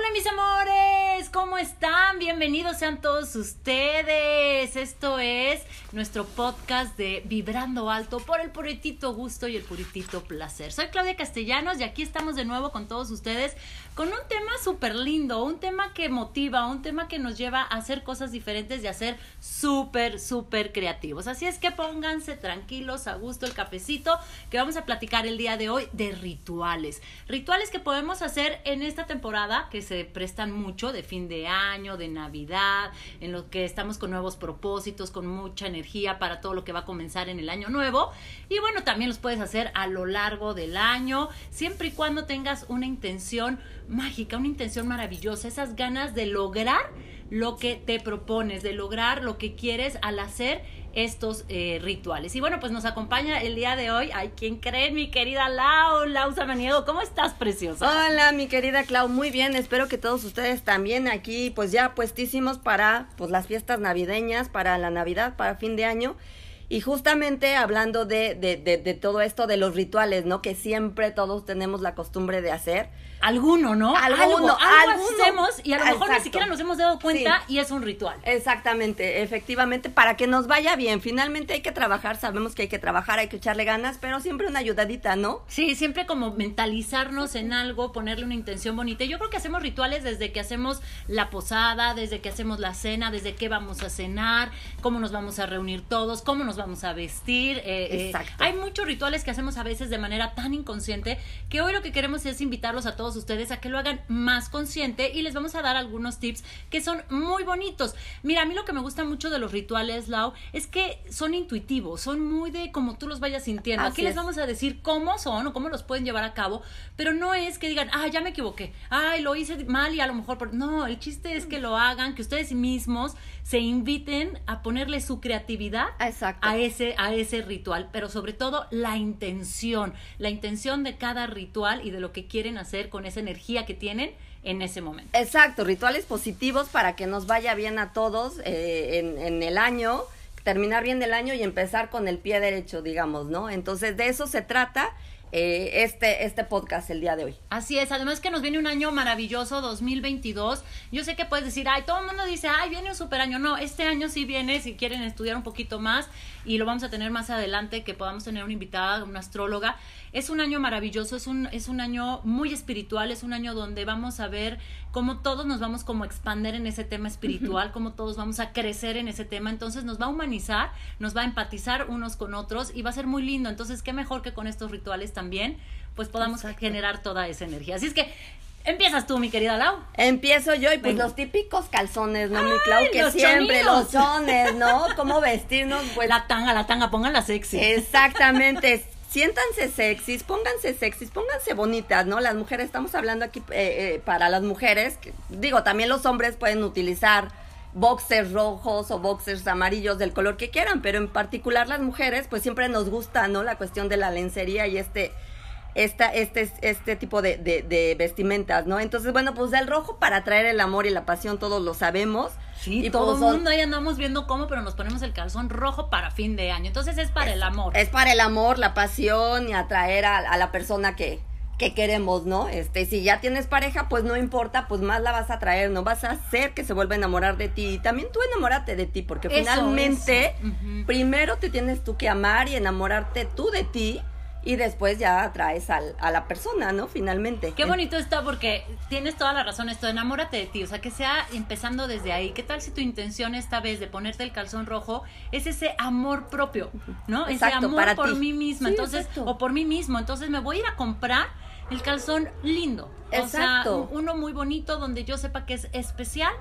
Hola mis amores, ¿cómo están? Bienvenidos sean todos ustedes. Esto es nuestro podcast de Vibrando Alto por el puritito gusto y el puritito placer. Soy Claudia Castellanos y aquí estamos de nuevo con todos ustedes con un tema súper lindo, un tema que motiva, un tema que nos lleva a hacer cosas diferentes y a ser súper, súper creativos. Así es que pónganse tranquilos, a gusto el cafecito, que vamos a platicar el día de hoy de rituales. Rituales que podemos hacer en esta temporada que se prestan mucho de de año, de Navidad, en lo que estamos con nuevos propósitos, con mucha energía para todo lo que va a comenzar en el año nuevo. Y bueno, también los puedes hacer a lo largo del año, siempre y cuando tengas una intención mágica, una intención maravillosa, esas ganas de lograr lo que te propones, de lograr lo que quieres al hacer estos eh, rituales. Y bueno, pues nos acompaña el día de hoy. Ay, ¿quién cree? Mi querida Lau, Lau Samaniego. ¿Cómo estás, preciosa? Hola, mi querida Clau. Muy bien. Espero que todos ustedes también aquí, pues ya puestísimos para pues las fiestas navideñas, para la Navidad, para fin de año. Y justamente hablando de, de, de, de todo esto, de los rituales, ¿no? Que siempre todos tenemos la costumbre de hacer alguno, ¿no? Alguno, algo, hacemos y a lo mejor ni siquiera nos hemos dado cuenta y es un ritual. Exactamente, efectivamente, para que nos vaya bien. Finalmente hay que trabajar, sabemos que hay que trabajar, hay que echarle ganas, pero siempre una ayudadita, ¿no? Sí, siempre como mentalizarnos en algo, ponerle una intención bonita. Yo creo que hacemos rituales desde que hacemos la posada, desde que hacemos la cena, desde qué vamos a cenar, cómo nos vamos a reunir todos, cómo nos vamos a vestir. Eh, eh, Exacto. hay muchos rituales que hacemos a veces de manera tan inconsciente que hoy lo que queremos es invitarlos a todos ustedes a que lo hagan más consciente y les vamos a dar algunos tips que son muy bonitos. Mira, a mí lo que me gusta mucho de los rituales, Lau, es que son intuitivos, son muy de como tú los vayas sintiendo. Aquí les vamos a decir cómo son o cómo los pueden llevar a cabo, pero no es que digan, ah, ya me equivoqué, ay, lo hice mal y a lo mejor por... No, el chiste es que lo hagan, que ustedes mismos se inviten a ponerle su creatividad a ese a ese ritual, pero sobre todo la intención, la intención de cada ritual y de lo que quieren hacer con esa energía que tienen en ese momento. Exacto, rituales positivos para que nos vaya bien a todos eh, en, en el año, terminar bien el año y empezar con el pie derecho, digamos, ¿no? Entonces de eso se trata eh, este, este podcast el día de hoy. Así es, además que nos viene un año maravilloso, 2022. Yo sé que puedes decir, ay, todo el mundo dice, ay, viene un super año. No, este año sí viene, si quieren estudiar un poquito más, y lo vamos a tener más adelante, que podamos tener una invitada, una astróloga. Es un año maravilloso, es un, es un año muy espiritual, es un año donde vamos a ver cómo todos nos vamos como a expander en ese tema espiritual, cómo todos vamos a crecer en ese tema. Entonces nos va a humanizar, nos va a empatizar unos con otros y va a ser muy lindo. Entonces, qué mejor que con estos rituales también, pues podamos generar toda esa energía. Así es que Empiezas tú, mi querida Lau. Empiezo yo y pues los típicos calzones, ¿no, mi Clau? Que siempre, los chones, ¿no? ¿Cómo vestirnos? Pues la tanga, la tanga, pónganla sexy. Exactamente. Siéntanse sexys, pónganse sexys, pónganse bonitas, ¿no? Las mujeres, estamos hablando aquí eh, eh, para las mujeres, digo, también los hombres pueden utilizar boxers rojos o boxers amarillos del color que quieran, pero en particular las mujeres, pues siempre nos gusta, ¿no? La cuestión de la lencería y este esta, este, este tipo de, de, vestimentas, ¿no? Entonces, bueno, pues el rojo para atraer el amor y la pasión, todos lo sabemos. Sí, y todo el mundo ahí andamos viendo cómo, pero nos ponemos el calzón rojo para fin de año. Entonces es para el amor. Es para el amor, la pasión y atraer a, a la persona que, que queremos, ¿no? Este, si ya tienes pareja, pues no importa, pues más la vas a traer, no vas a hacer que se vuelva a enamorar de ti. Y también tú enamórate de ti, porque finalmente, primero te tienes tú que amar y enamorarte tú de ti y después ya atraes al, a la persona, ¿no? Finalmente. Qué bonito está porque tienes toda la razón esto, enamórate de ti, o sea, que sea empezando desde ahí. ¿Qué tal si tu intención esta vez de ponerte el calzón rojo es ese amor propio, ¿no? ese amor por mí misma, entonces, o por mí mismo, entonces me voy a ir a comprar el calzón lindo. Exacto. O sea, uno muy bonito donde yo sepa que es especial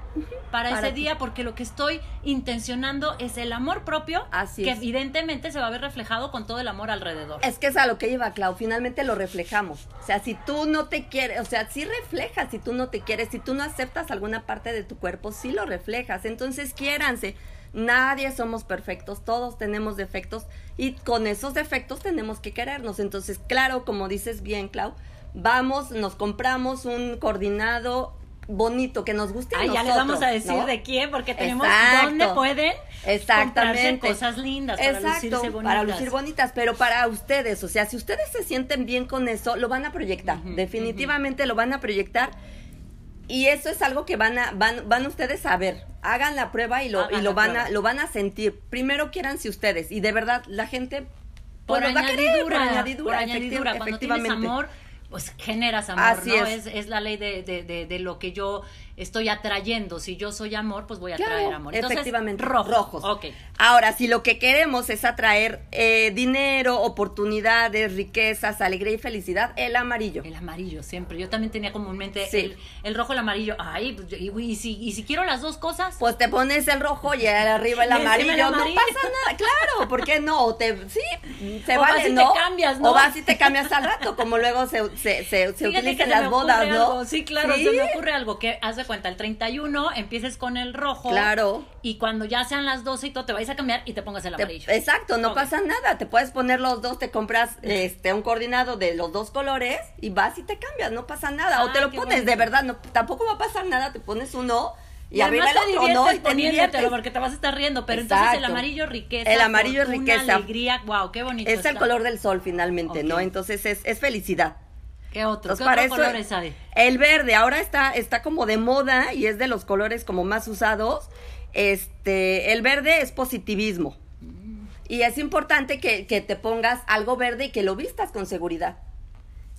para, ese día porque lo que estoy intencionando es el amor propio Así que evidentemente se va a ver reflejado con todo el amor alrededor. Es que es a lo que iba, Clau, finalmente lo reflejamos. O sea, si tú no te quieres, o sea, sí reflejas si tú no te quieres, si tú no aceptas alguna parte de tu cuerpo, sí lo reflejas. Entonces, quiéranse. Nadie somos perfectos, todos tenemos defectos y con esos defectos tenemos que querernos. Entonces, claro, como dices bien, Clau, vamos, nos compramos un coordinado bonito que nos guste a ya les vamos a decir de quién porque tenemos dónde pueden exactamente cosas lindas para lucirse bonitas. para lucir bonitas pero para ustedes o sea si ustedes se sienten bien con eso lo van a proyectar definitivamente lo van a proyectar Y eso es algo que van a, van, van ustedes a ver. Hagan la prueba y lo, Hagan y lo van prueba. a, lo van a sentir. Primero quiéranse ustedes. Y de verdad, la gente por pues, los va a querer, añadidura, por añadidura, por añadidura. efecti- Cuando tienes amor, pues generas amor, Así ¿no? es. Es, es la ley de, de, de, de lo que yo estoy atrayendo. Si yo soy amor, pues voy a Claro, atraer amor. Entonces, efectivamente. rojo. Rojos. Ok. Ahora, si lo que queremos es atraer eh, dinero, oportunidades, riquezas, alegría y felicidad, el amarillo. El amarillo, siempre. Yo también tenía comúnmente Sí. el, el rojo el amarillo. Ay, pues, y, y si, y si quiero las dos cosas, Pues te pones el rojo y arriba el amarillo. el amarillo. No pasa nada, claro, ¿por qué no? O te, sí, se O vale, vas y te ¿no? cambias, ¿no? O vas y te cambias al rato, como luego se, se, se, se Fíjate utiliza que en se me las bodas, ¿no? algo. Sí, claro, Sí, se me ocurre algo que haz de cuenta, el 31 empieces con el rojo. Claro. Y cuando ya sean las 12 y todo, te vais a cambiar y te pongas el Te- amarillo. exacto, no pasa nada. Te puedes poner los dos, te compras este un coordinado de los dos colores y vas y te cambias, no pasa nada. o te lo pones, de verdad, no, tampoco va a pasar nada, te pones uno y, Y arriba el otro, ¿no? Y te diviertes. porque te vas a estar riendo. Pero entonces el Exacto. amarillo riqueza. El amarillo riqueza. alegría. Wow, qué bonito. Es el está. color del sol finalmente, ¿no? Ok. Entonces es, es felicidad. ¿Qué otro? ¿Qué colores hay? El verde ahora está, está como de moda y es de los colores como más usados. Este, el verde es positivismo. Y es importante que, que te pongas algo verde y que lo vistas con seguridad.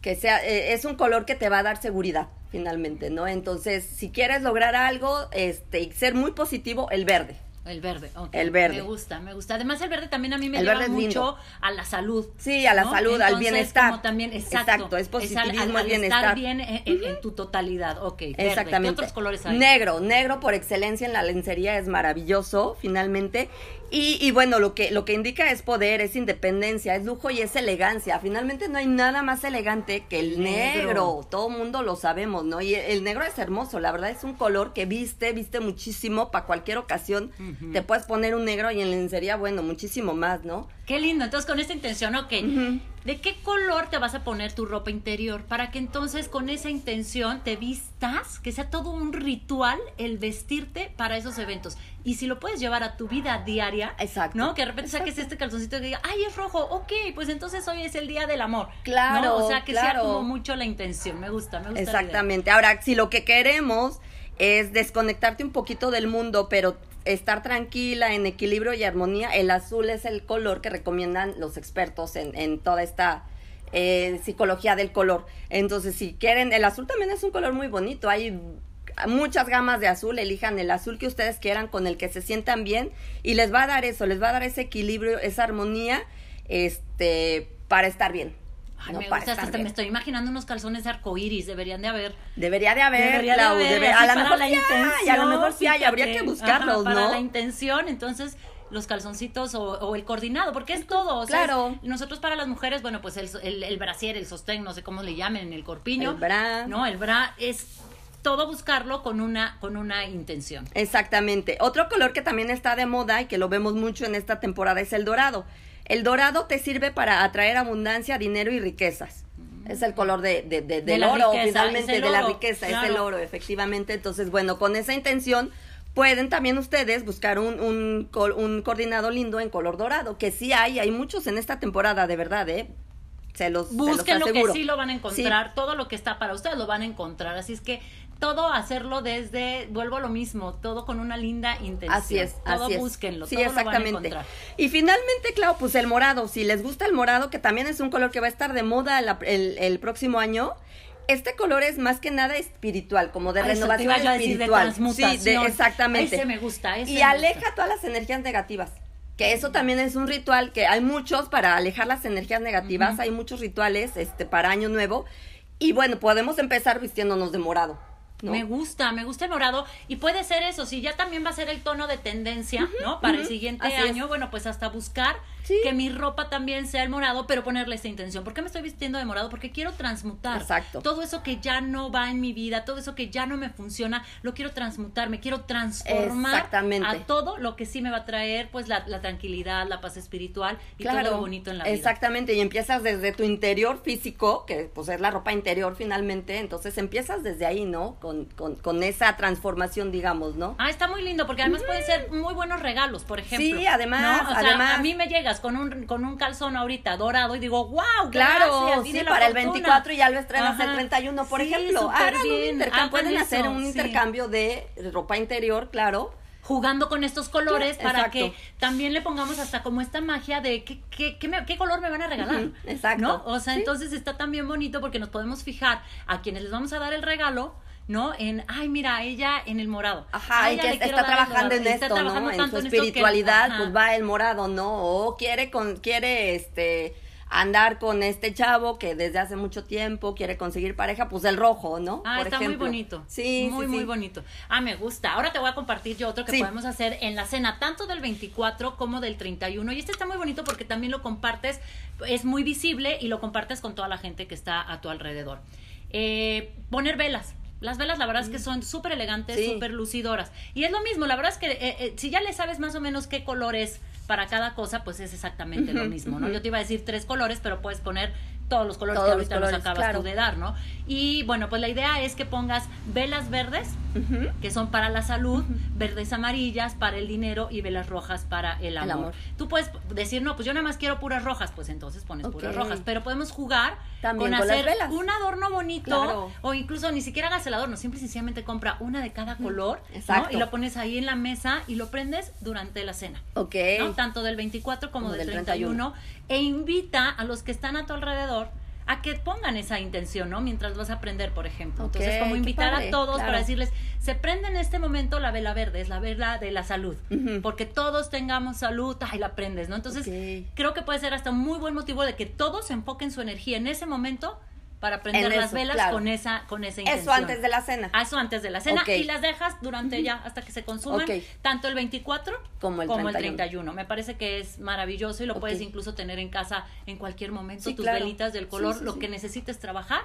Que sea, eh, es un color que te va a dar seguridad, finalmente, ¿no? Entonces, si quieres lograr algo, este, y ser muy positivo, el verde. El verde, ok. El verde. Me gusta, me gusta. Además, el verde también a mí me El lleva mucho lindo. a la salud. Sí, a la ¿no? salud, al bienestar. como también, exacto. Exacto, es positivismo, al, al bienestar. estar bien en, en- en tu totalidad. Ok, verde. Exactamente. ¿Qué otros colores hay? Negro, negro por excelencia en la lencería es maravilloso, finalmente. Y, y bueno, lo que, lo que indica es poder, es independencia, es lujo y es elegancia. Finalmente no hay nada más elegante que el Negro. negro. Todo mundo lo sabemos, ¿no? Y el negro es hermoso, la verdad es un color que viste, viste muchísimo para cualquier ocasión. Te puedes poner un negro y en lencería, bueno, muchísimo más, ¿no? Qué lindo. Entonces, con esta intención, ok. ¿De qué color te vas a poner tu ropa interior? Para que entonces con esa intención te vistas, que sea todo un ritual el vestirte para esos eventos. Y si lo puedes llevar a tu vida diaria, Exacto. ¿no? Que de repente saques este calzoncito y diga, ay, es rojo, ok, pues entonces hoy es el día del amor. Claro, ¿no? O sea, que sea claro. como mucho la intención. Me gusta, me gusta. Exactamente. Ahora, si lo que queremos es desconectarte un poquito del mundo, pero estar tranquila, en equilibrio y armonía, el azul es el color que recomiendan los expertos en, en toda esta eh, psicología del color. Entonces, si quieren, el azul también es un color muy bonito. Hay muchas gamas de azul, elijan el azul que ustedes quieran, con el que se sientan bien, y les va a dar eso, les va a dar ese equilibrio, esa armonía, este, para estar bien. Ay, ¿no? me gusta, hasta bien. me estoy imaginando unos calzones arcoíris, deberían de haber. Debería de haber, Debería de Clau, haber, debe- así a lo para mejor la hay, intención, a lo mejor sí hay, habría que buscarlos, Ajá, Para ¿no? la intención, entonces los calzoncitos o, o el coordinado, porque es todo. o sea, Claro. es- nosotros para las mujeres, bueno, pues el, el, el brasier, el sostén, no sé cómo le llamen, el corpiño. El bra. No, el bra es todo buscarlo con una, con una intención. Exactamente. Otro color que también está de moda y que lo vemos mucho en esta temporada es el dorado. El dorado te sirve para atraer abundancia, dinero y riquezas. Es el color de, de- de- De del la oro, riqueza, finalmente, de la riqueza, es el oro, efectivamente. Entonces, bueno, con esa intención pueden también ustedes buscar un, un, un coordinado lindo en color dorado, que sí hay, hay muchos en esta temporada, de verdad, ¿eh? Se los, se los Busquen lo que sí lo van a encontrar, todo lo que está para ustedes lo van a encontrar. Así es que todo hacerlo desde, vuelvo a lo mismo, todo con una linda intención. Así es, todo así es. búsquenlo, Sí, todo lo van a exactamente. encontrar. y finalmente, claro, pues el morado. Si les gusta el morado, que también es un color que va a estar de moda el, el próximo año. Este color es más que nada espiritual, como de Ah, eso te renovación iba yo a decir, de espiritual. Sí, de- exactamente. Ese me gusta, ese y aleja gusta. todas las energías negativas. Que eso también es un ritual que hay muchos para alejar las energías negativas. Hay muchos rituales este para Año Nuevo. Y bueno, podemos empezar vistiéndonos de morado. ¿No? Me gusta, me gusta el morado. Y puede ser eso, si ya también va a ser el tono de tendencia, ¿no? Para el siguiente es. año, bueno, pues hasta buscar Sí. que mi ropa también sea el morado, pero ponerle esta intención. ¿Por qué me estoy vistiendo de morado? Porque quiero transmutar. Exacto. Todo eso que ya no va en mi vida, todo eso que ya no me funciona, lo quiero transmutar, me quiero transformar Exactamente. a todo lo que sí me va a traer, pues la, la tranquilidad, la paz espiritual y todo lo bonito en la vida. Exactamente, y empiezas desde tu interior físico, que pues es la ropa interior finalmente, entonces empiezas desde ahí, ¿no? Con, con, con esa transformación, digamos, ¿no? Ah, está muy lindo, porque además pueden ser muy buenos regalos, por ejemplo. Sí, además, ¿no? O sea, además. a mí me llega con un, con un calzón ahorita dorado y digo, wow, Claro, gracias, sí, para el fortuna". 24 y ya lo estrenas el Ajá. 31, por Sí, ejemplo. un intercambio, hagan pueden hacer un sí. intercambio de ropa interior, claro. jugando con estos colores Claro, para exacto. que también le pongamos hasta como esta magia de qué, qué, qué, me- qué color me van a regalar. Exacto. ¿No? O sea, Sí. entonces está también bonito porque nos podemos fijar a quienes les vamos a dar el regalo. ¿No? En, ay, mira, ella en el morado. Ajá, A y ella que le quiero está trabajando en esto, ¿no? En su que- espiritualidad, pues va el morado, ¿no? O quiere con, quiere este andar con este chavo que desde hace mucho tiempo quiere conseguir pareja, pues el rojo, ¿no? Ah, Por está muy ejemplo. bonito. Sí, muy, sí, muy sí. bonito. Ah, me gusta. Ahora te voy a compartir yo otro que Sí. podemos hacer en la cena, tanto del 24 como del 31. Y este está muy bonito porque también lo compartes, es muy visible y lo compartes con toda la gente que está a tu alrededor. Eh, poner velas. Las velas, la verdad es que son súper elegantes, Mm. Sí. súper lucidoras. Y es lo mismo, la verdad es que eh, eh, si ya le sabes más o menos qué color es para cada cosa, pues es exactamente lo mismo, ¿no? Yo te iba a decir tres colores, pero puedes poner todos los colores Todos que ahorita colores, nos acabas claro. tú de dar, ¿no? Y bueno, pues la idea es que pongas velas verdes, que son para la salud, verdes amarillas para el dinero y velas rojas para el amor. amor. Tú puedes decir, no, pues yo nada más quiero puras rojas, pues entonces pones puras rojas, pero podemos jugar También con con hacer un adorno bonito Claro. o incluso ni siquiera hagas el adorno, simple y sencillamente compra una de cada color ¿no? Y lo pones ahí en la mesa y lo prendes durante la cena. Ok. ¿no? Tanto del 24 como, Como del del 31, e invita a los que están a tu alrededor a que pongan esa intención, ¿no? Mientras vas a aprender, por ejemplo. Entonces, como invitar padre, a todos claro. para decirles, se prende en este momento la vela verde, es la vela de la salud, porque todos tengamos salud, ay, la prendes, ¿no? Entonces, creo que puede ser hasta un muy buen motivo de que todos enfoquen su energía en ese momento para prender En las velas claro. con esa con esa intención. Eso antes de la cena. Eso antes de la cena y las dejas durante ya hasta que se consuman tanto el 24 Como el 31. 31. Me parece que es maravilloso y lo puedes incluso tener en casa en cualquier momento Sí, tus claro. velitas del color, sí, lo que necesites trabajar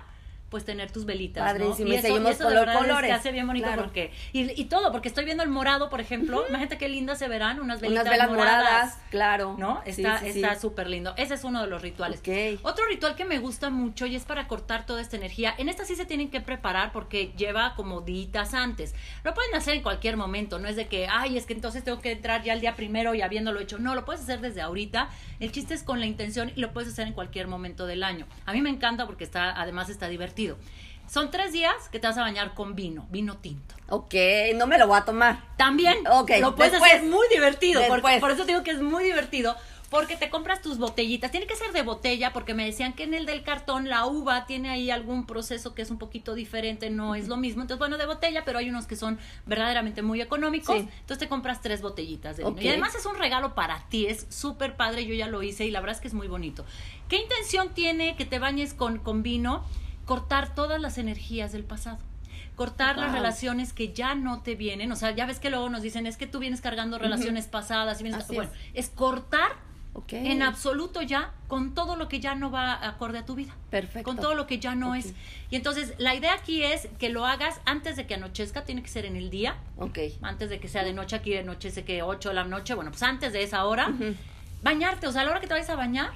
pues tener tus velitas, Padrísimo, ¿no? y seguimos eso con de verdad es que colores. hace bien bonito Claro. porque y, y todo, porque estoy viendo el morado, por ejemplo, imagínate qué lindas se verán unas velitas Unas velas moradas, moradas, claro. ¿no? Está sí, sí. está súper lindo. Ese es uno de los rituales. Ok. Otro ritual que me gusta mucho y es para cortar toda esta energía. En esta sí se tienen que preparar porque lleva como días antes. Lo pueden hacer en cualquier momento, no es de que, ay, es que entonces tengo que entrar ya el día primero y habiéndolo hecho. No, lo puedes hacer desde ahorita. El chiste es con la intención y lo puedes hacer en cualquier momento del año. A mí me encanta porque está, además está divertido. Son tres días que te vas a bañar con vino, vino tinto. Ok, no me lo voy a tomar. También Ok, lo puedes después. hacer muy divertido. Porque, por eso te digo que es muy divertido. Porque te compras tus botellitas. Tiene que ser de botella, porque me decían que en el del cartón la uva tiene ahí algún proceso que es un poquito diferente, no es lo mismo. Entonces, bueno, de botella, pero hay unos que son verdaderamente muy económicos. Sí. Entonces te compras tres botellitas de vino. Y además es un regalo para ti, es súper padre. Yo ya lo hice y la verdad es que es muy bonito. ¿Qué intención tiene que te bañes con, con vino? Cortar todas las energías del pasado cortar las relaciones que ya no te vienen, o sea, ya ves que luego nos dicen, es que tú vienes cargando relaciones pasadas, y vienes- Así bueno, es. es cortar en absoluto ya con todo lo que ya no va acorde a tu vida. Perfecto. Con todo lo que ya no es. Y entonces, la idea aquí es que lo hagas antes de que anochezca, tiene que ser en el día, Ok. antes de que sea de noche, aquí anochece que 8 de la noche, bueno, pues antes de esa hora, bañarte, o sea, a la hora que te vayas a bañar.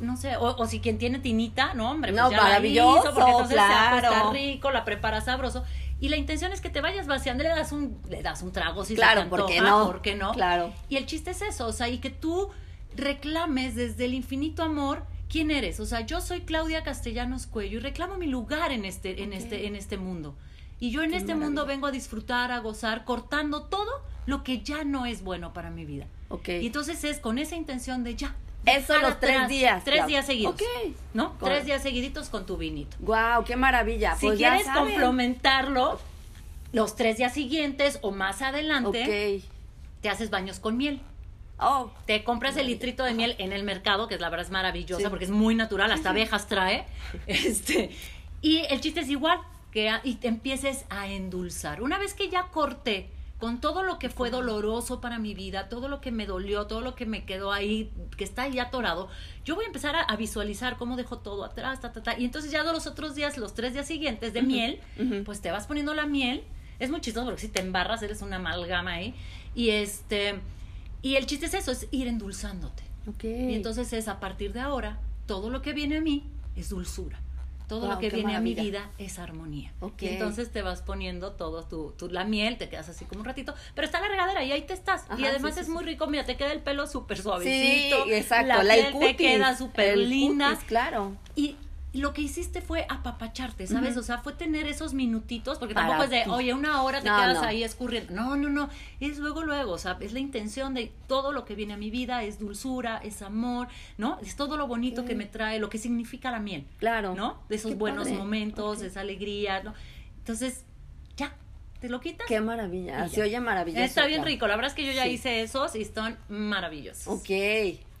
No sé, o, o si quien tiene tinita, no, hombre, pues No, ya la maravilloso, hizo, porque entonces claro. se acuesta rico, la prepara sabroso. Y la intención es que te vayas vaciando, le das un, le das un trago si Claro, se te ¿por qué antoja, no? ¿por qué no? Claro. Y el chiste es eso, o sea, y que tú reclames desde el infinito amor quién eres. O sea, yo soy Claudia Castellanos Cuello y reclamo mi lugar en este, en este, en este mundo. Y yo en Qué este mundo vengo a disfrutar, a gozar, cortando todo lo que ya no es bueno para mi vida. Ok. Y entonces es con esa intención de ya. Eso los tres días, Tres días seguidos. Ok. ¿No? Tres días seguiditos con tu vinito. Wow, qué maravilla. Si Pues quieres complementarlo, los tres días siguientes o más adelante, te haces baños con miel. Oh, Te compras el litrito de miel en el mercado, que la verdad es maravillosa Sí. porque es muy natural, hasta abejas trae. Este, y el chiste es igual, que y te empieces a endulzar. Una vez que ya corté con todo lo que fue doloroso para mi vida, todo lo que me dolió, todo lo que me quedó ahí, que está ahí atorado, yo voy a empezar a, a visualizar cómo dejo todo atrás, ta, ta, ta. Y entonces ya de los otros días, los tres días siguientes de miel, pues te vas poniendo la miel. Es muy chistoso porque si te embarras, eres una amalgama ahí. Y este, y el chiste es eso, es ir endulzándote. Y entonces es a partir de ahora, todo lo que viene a mí es dulzura. Todo Wow, lo que viene a mi vida es armonía. Ok. Y entonces te vas poniendo todo tu, tu- la miel, te quedas así como un ratito, pero está la regadera y ahí te estás. y además sí, sí, es sí. muy rico, mira, te queda el pelo súper Sí, suavecito. exacto. La, La, piel el te queda súper linda. cutis, claro. Y lo que hiciste fue apapacharte, ¿sabes? O sea, fue tener esos minutitos, porque Para tampoco es de, oye, una hora te No, quedas no. ahí escurriendo. No, no, no. Es luego, luego. O sea, es la intención de todo lo que viene a mi vida, es dulzura, es amor, ¿no? Es todo lo bonito que me trae, lo que significa la miel, Claro. ¿no? De esos Qué buenos padre. momentos, esa alegría, ¿no? Entonces, ya, te lo quitas. Qué maravilla. Y Se oye maravilloso. Está bien claro. rico. La verdad es que yo ya Sí. hice esos y están maravillosos. Ok.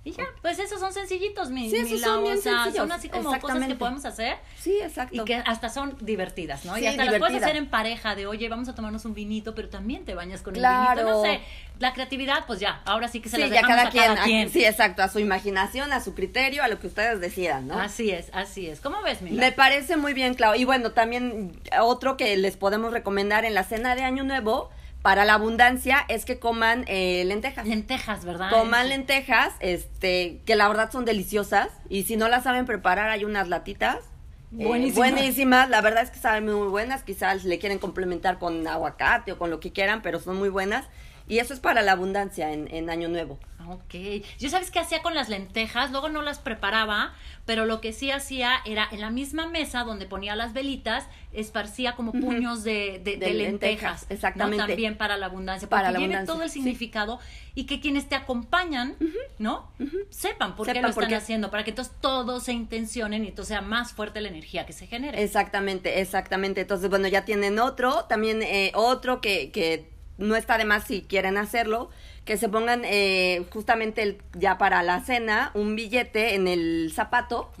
Y ya, pues esos son sencillitos, mi, Sí, mi esos son bien sencillos, así como cosas que podemos hacer Sí, exacto. y que hasta son divertidas, ¿no? y hasta las puedes hacer en pareja de, oye, vamos a tomarnos un vinito, pero también te bañas con el vinito, no sé. La creatividad, pues ya, ahora sí que se sí, las ya dejamos cada a quien, cada a- quien. sí, exacto, a su imaginación, a su criterio, a lo que ustedes decidan, ¿no? Así es, así es. ¿Cómo ves, mi? Me parece muy bien, Clau. Y bueno, también otro que les podemos recomendar en la cena de Año Nuevo para la abundancia es que coman eh, lentejas. Lentejas, ¿verdad? Coman lentejas, este, que la verdad son deliciosas. Y si no las saben preparar, hay unas latitas. eh, Buenísimas. buenísimas, la verdad es que saben muy buenas. Quizás le quieren complementar con aguacate o con lo que quieran, pero son muy buenas. Y eso es para la abundancia en, en Año Nuevo. Ok. Yo sabes qué hacía con las lentejas, luego no las preparaba, pero lo que sí hacía era en la misma mesa donde ponía las velitas, esparcía como puños de, de- de De lentejas, lentejas. ¿no? exactamente. También para la abundancia. Para Para la abundancia, todo el sí. significado y que quienes te acompañan, ¿no? Sepan por qué lo están qué. haciendo, para que entonces todos se intencionen y entonces sea más fuerte la energía que se genere. Exactamente, exactamente. Entonces, bueno, ya tienen otro, también eh, otro que, que no está de más si quieren hacerlo, que se pongan eh, justamente el- ya para la cena un billete en el zapato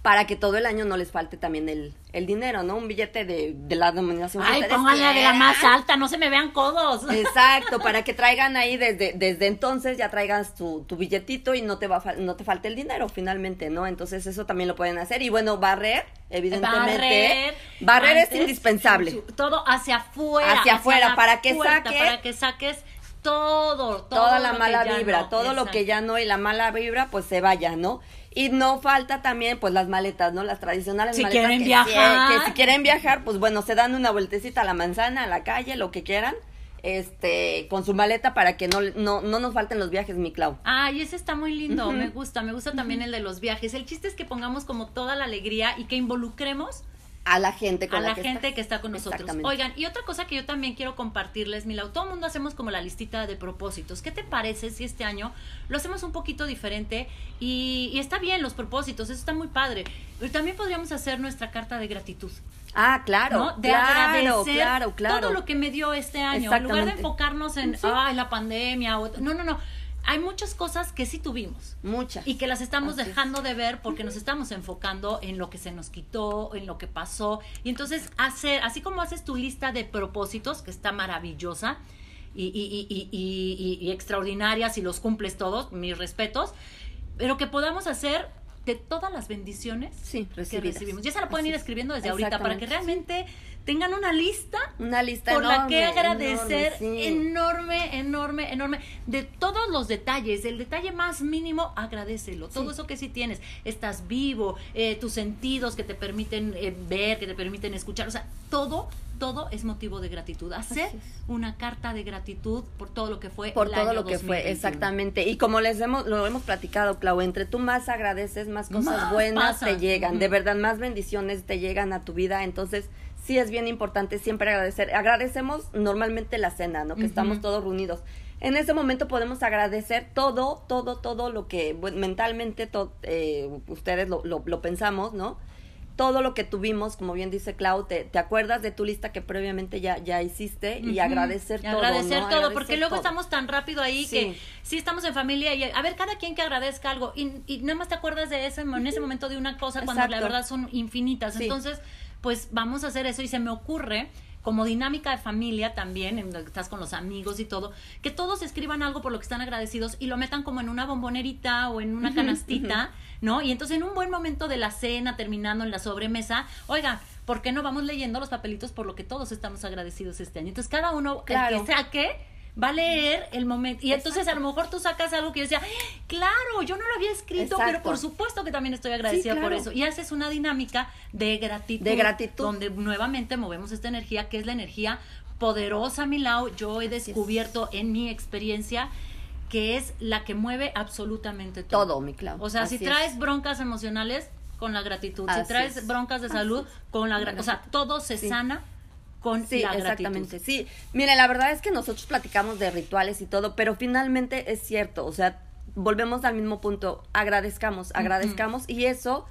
para que todo el año no les falte también el, el dinero, ¿no? Un billete de, de la denominación. Ay, pónganla de la más alta, no se me vean codos. Exacto, para que traigan ahí desde, desde entonces ya traigas tu, tu billetito y no te va no te falte el dinero finalmente, ¿no? Entonces eso también lo pueden hacer. Y bueno, barrer, evidentemente. Barrer, Barrer es indispensable. Todo hacia afuera. Hacia afuera, la para que puerta, saque- Para que saques todo, todo toda la mala vibra, no, todo lo que ya no y la mala vibra pues se vaya, ¿no? Y no falta también pues las maletas, ¿no? Las tradicionales Si maletas quieren que, viajar. que si quieren viajar, pues bueno, se dan una vueltecita a la manzana, a la calle, lo que quieran, este, con su maleta para que no, no, no nos falten los viajes, mi Clau. Ay, ese está muy lindo, me gusta, me gusta también el de los viajes. El chiste es que pongamos como toda la alegría y que involucremos A la gente con a la que gente está. que está con nosotros. Oigan, y otra cosa que yo también quiero compartirles, Milau, todo el mundo hacemos como la listita de propósitos. ¿Qué te parece si este año lo hacemos un poquito diferente? Y, y está bien los propósitos, eso está muy padre. Pero también podríamos hacer nuestra carta de gratitud. Ah, claro, ¿no? De claro, agradecer claro, claro. todo lo que me dio este año. En lugar de enfocarnos en, Sí. ay, la pandemia. o- no, no, no. Hay muchas cosas que sí tuvimos Muchas. y que las estamos Así es. dejando de ver porque nos estamos enfocando en lo que se nos quitó, en lo que pasó. Y entonces hacer, así como haces tu lista de propósitos, que está maravillosa y, y- y- y- y- y- y extraordinaria si los cumples todos, mis respetos, pero que podamos hacer de todas las bendiciones Sí, que recibimos. Ya se la pueden Así ir es. escribiendo desde ahorita para que realmente tengan una lista Una lista por la que agradecer enorme, sí. enorme, enorme, enorme, de todos los detalles, el detalle más mínimo, agradecelo, todo Sí. eso que sí tienes, estás vivo, eh, tus sentidos que te permiten eh, ver, que te permiten escuchar, o sea, todo, todo es motivo de gratitud, hacer una carta de gratitud por todo lo que fue por el todo año lo que fue, 2021. exactamente. Y como les hemos, lo hemos platicado, Clau, entre tú más agradeces, más cosas Más buenas te llegan, de Ujú. verdad, más bendiciones te llegan a tu vida. Entonces, sí es bien importante siempre agradecer. Agradecemos normalmente la cena, ¿no? Que estamos todos reunidos. En ese momento podemos agradecer todo, todo, todo lo que bueno, mentalmente to- eh, ustedes lo, lo, lo pensamos, ¿no? Todo lo que tuvimos, como bien dice Clau, te, te acuerdas de tu lista que previamente ya, ya hiciste y agradecer Y todo. agradecer ¿no? todo, Agradecer porque luego todo. estamos tan rápido ahí Sí. que sí estamos en familia y a ver, cada quien que agradezca algo y, y nada más te acuerdas de ese, en ese momento de una cosa cuando la verdad son infinitas. Sí. Entonces, pues vamos a hacer eso y se me ocurre como dinámica de familia también, en donde estás con los amigos y todo, que todos escriban algo por lo que están agradecidos y lo metan como en una bombonerita o en una canastita, ¿no? Y entonces en un buen momento de la cena, terminando en la sobremesa, oiga, ¿por qué no vamos leyendo los papelitos por lo que todos estamos agradecidos este año? Entonces cada uno, Claro. el que saque, va a leer el momento. Y entonces a lo mejor tú sacas algo que yo decía, ¡Ah! claro, yo no lo había escrito, pero por supuesto que también estoy agradecida Sí, por eso. Y haces una dinámica de gratitud. De gratitud. Donde nuevamente movemos esta energía, que es la energía poderosa, Milau. Yo he es. descubierto en mi experiencia que es la que mueve absolutamente todo. Todo, mi Clau. O sea, si es. traes broncas emocionales, con la gratitud. Así si traes es. broncas de salud, con la gratitud. O sea, todo se Sí. sana con Sí, la exactamente. gratitud. Sí, mire, la verdad es que nosotros platicamos de rituales y todo, pero finalmente es cierto, o sea, volvemos al mismo punto, agradezcamos, agradezcamos y eso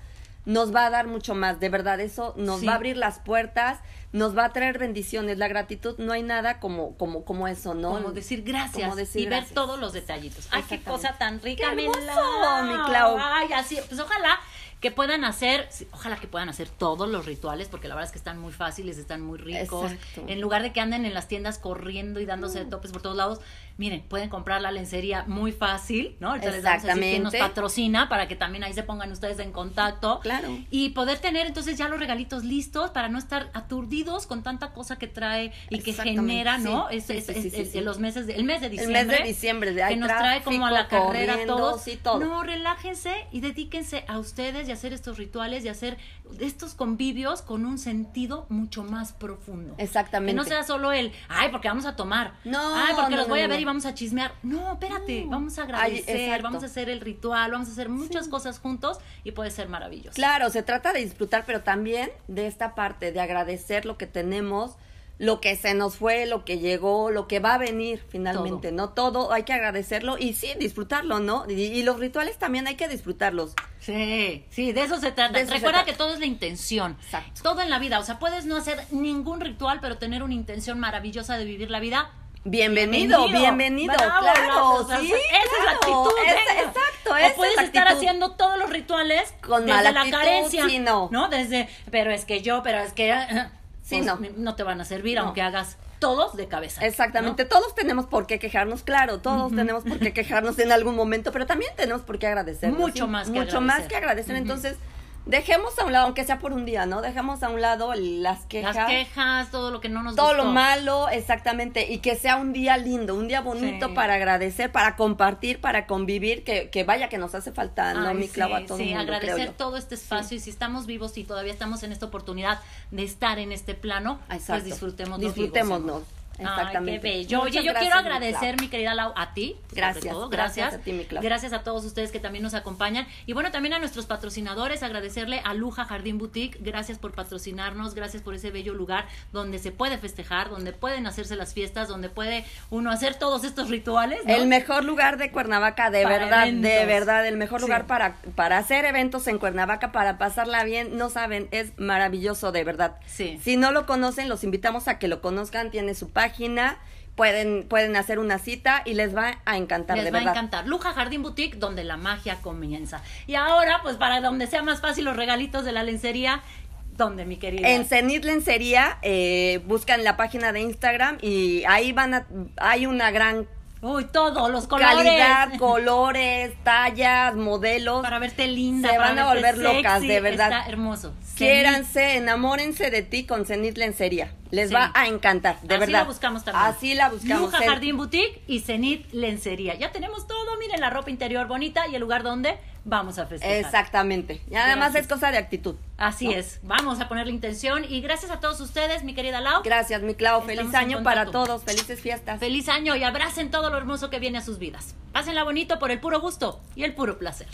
nos va a dar mucho más, de verdad, eso nos Sí. va a abrir las puertas, nos va a traer bendiciones, la gratitud no hay nada como como como eso, ¿no? Como decir gracias Como decir y ver todos los detallitos. Ay, qué cosa tan rica, Qué hermoso, mi Clau. Ay, así, pues ojalá que puedan hacer, ojalá que puedan hacer todos los rituales, porque la verdad es que están muy fáciles, están muy ricos. Exacto. En lugar de que anden en las tiendas corriendo y dándose topes por todos lados, miren, pueden comprar la lencería muy fácil, ¿no? Ahorita les vamos a decir nos Exactamente. patrocina para que también ahí se pongan ustedes en contacto. Claro. Y poder tener entonces ya los regalitos listos para no estar aturdidos con tanta cosa que trae y que Exactamente, genera, ¿no? sí, Es, sí, es- sí, los meses de, el mes de El diciembre. mes de diciembre, de que nos trae como a la carrera todos. sí, todo. No, relájense y dedíquense a ustedes y hacer estos rituales y hacer estos convivios con un sentido mucho más profundo. Exactamente. Que no sea solo el, ay, porque vamos a tomar. No, Ay, porque no, los no, voy a ver y vamos a chismear. No, espérate, vamos a agradecer, vamos a hacer el ritual, vamos a hacer muchas cosas juntos y puede ser maravilloso. Claro, se trata de disfrutar, pero también de esta parte, de agradecer lo que tenemos, lo que se nos fue, lo que llegó, lo que va a venir finalmente, Todo. ¿no? Todo hay que agradecerlo y sí, disfrutarlo, ¿no? Y, y los rituales también hay que disfrutarlos. Sí, sí, de eso se trata. Se Recuerda trata. que todo es la intención. Exacto. Todo en la vida. O sea, puedes no hacer ningún ritual, pero tener una intención maravillosa de vivir la vida. Bienvenido, bienvenido, claro, sí, Esa es la actitud. exacto, O puedes es estar haciendo todos los rituales Con desde mala la carencia. sí, no. Desde, pero es que yo, pero es que. Sí, pues, no. No te van a servir, No. aunque hagas todos de cabeza. Exactamente, todos tenemos por qué quejarnos, claro, todos tenemos por qué quejarnos en algún momento, pero también tenemos por qué agradecer. Mucho más que Mucho más que agradecer, entonces dejemos a un lado, aunque sea por un día, ¿no? Dejemos a un lado las quejas. Las quejas, todo lo que no nos todo gustó. lo malo, exactamente, y que sea un día lindo, un día bonito Sí. para agradecer, para compartir, para convir, que, que vaya que nos hace falta, ¿no? Ay, Mi clavo sí, a todo sí, el mundo, agradecer todo este espacio y si estamos vivos y todavía estamos en esta oportunidad de estar en este plano, pues Exacto. disfrutemos Disfrutémonos, Ay, exactamente. qué bello. Oye, yo quiero agradecer, mi querida Lau, a ti. Gracias, todo. gracias Gracias. a ti, mi Clau. Gracias a todos ustedes que también nos acompañan. Y bueno, también a nuestros patrocinadores, agradecerle a Luja Jardín Boutique. Gracias por patrocinarnos, gracias por ese bello lugar donde se puede festejar, donde pueden hacerse las fiestas, donde puede uno hacer todos estos rituales. ¿no? El mejor lugar de Cuernavaca, de Para verdad, de verdad, el mejor Sí. lugar para, para hacer eventos en Cuernavaca, para pasarla bien, no saben, es maravilloso, de verdad. Sí. Si no lo conocen, los invitamos a que lo conozcan, tiene su página, pueden, pueden hacer una cita y les va a encantar, Les de va verdad. a encantar. Luja Jardín Boutique, donde la magia comienza. Y ahora, pues para donde sea más fácil los regalitos de la lencería, donde mi querida. En Cenit Lencería, eh, buscan la página de Instagram y ahí van a, hay una gran Uy, todo, los colores. calidad, colores, tallas, modelos. para verte linda. Se van a volver locas, de verdad. Está hermoso. Quiéranse, enamórense de ti con Cenit Lencería. Les Sí. va a encantar, de Así verdad. la buscamos también. Así la buscamos. Luja Jardín Boutique y Cenit Lencería. Ya tenemos todo. Miren la ropa interior bonita y el lugar donde vamos a festejar. Exactamente. Y además Gracias. es cosa de actitud. Así ¿no? es. Vamos a poner la intención. Y gracias a todos ustedes, mi querida Lau. Gracias, mi Clau. Feliz Estamos año para todos. Felices fiestas. Feliz año y abracen todo lo hermoso que viene a sus vidas. Pásenla bonito por el puro gusto y el puro placer.